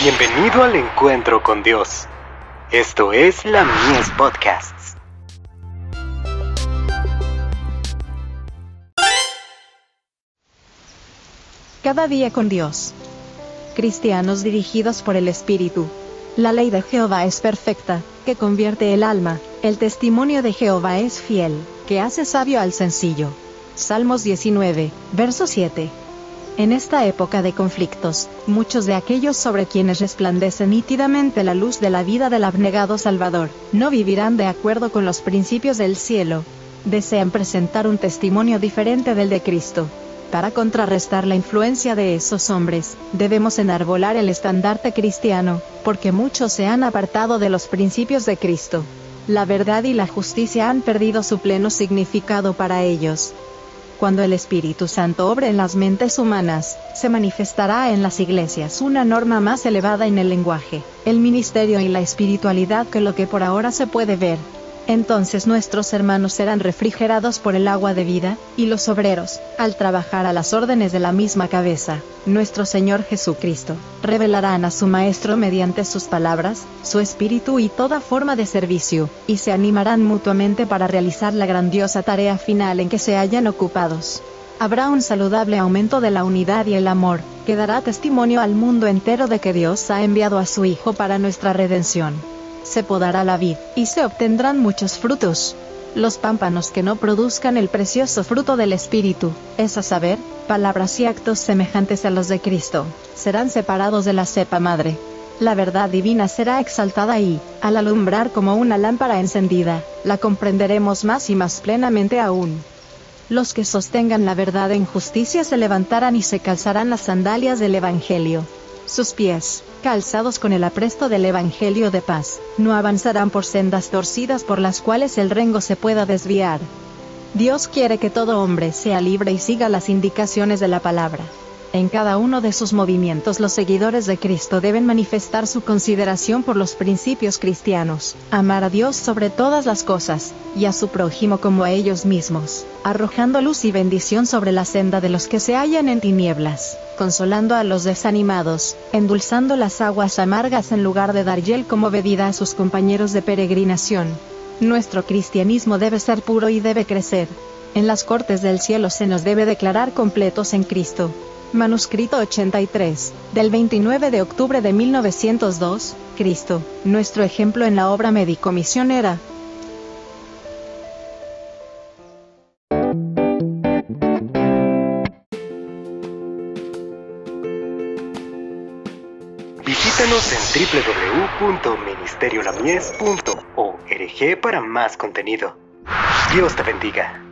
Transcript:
Bienvenido al encuentro con Dios. Esto es la Mies Podcasts. Cada día con Dios. Cristianos dirigidos por el Espíritu. La ley de Jehová es perfecta, que convierte el alma, el testimonio de Jehová es fiel, que hace sabio al sencillo. Salmos 19, verso 7. En esta época de conflictos, muchos de aquellos sobre quienes resplandece nítidamente la luz de la vida del abnegado Salvador, no vivirán de acuerdo con los principios del cielo. Desean presentar un testimonio diferente del de Cristo. Para contrarrestar la influencia de esos hombres, debemos enarbolar el estandarte cristiano, porque muchos se han apartado de los principios de Cristo. La verdad y la justicia han perdido su pleno significado para ellos. Cuando el Espíritu Santo obre en las mentes humanas, se manifestará en las iglesias una norma más elevada en el lenguaje, el ministerio y la espiritualidad que lo que por ahora se puede ver. Entonces nuestros hermanos serán refrigerados por el agua de vida, y los obreros, al trabajar a las órdenes de la misma cabeza, nuestro Señor Jesucristo, revelarán a su Maestro mediante sus palabras, su espíritu y toda forma de servicio, y se animarán mutuamente para realizar la grandiosa tarea final en que se hayan ocupados. Habrá un saludable aumento de la unidad y el amor, que dará testimonio al mundo entero de que Dios ha enviado a su Hijo para nuestra redención se podará la vid, y se obtendrán muchos frutos. Los pámpanos que no produzcan el precioso fruto del Espíritu, es a saber, palabras y actos semejantes a los de Cristo, serán separados de la cepa madre. La verdad divina será exaltada y, al alumbrar como una lámpara encendida, la comprenderemos más y más plenamente aún. Los que sostengan la verdad en justicia se levantarán y se calzarán las sandalias del Evangelio. Sus pies, calzados con el apresto del Evangelio de paz, no avanzarán por sendas torcidas por las cuales el rengo se pueda desviar. Dios quiere que todo hombre sea libre y siga las indicaciones de la palabra. En cada uno de sus movimientos los seguidores de Cristo deben manifestar su consideración por los principios cristianos, amar a Dios sobre todas las cosas, y a su prójimo como a ellos mismos, arrojando luz y bendición sobre la senda de los que se hallan en tinieblas, consolando a los desanimados, endulzando las aguas amargas en lugar de dar hiel como bebida a sus compañeros de peregrinación. Nuestro cristianismo debe ser puro y debe crecer. En las cortes del cielo se nos debe declarar completos en Cristo. Manuscrito 83, del 29 de octubre de 1902, Cristo, nuestro ejemplo en la obra médico-misionera. Visítanos en www.ministeriolamies.org para más contenido. Dios te bendiga.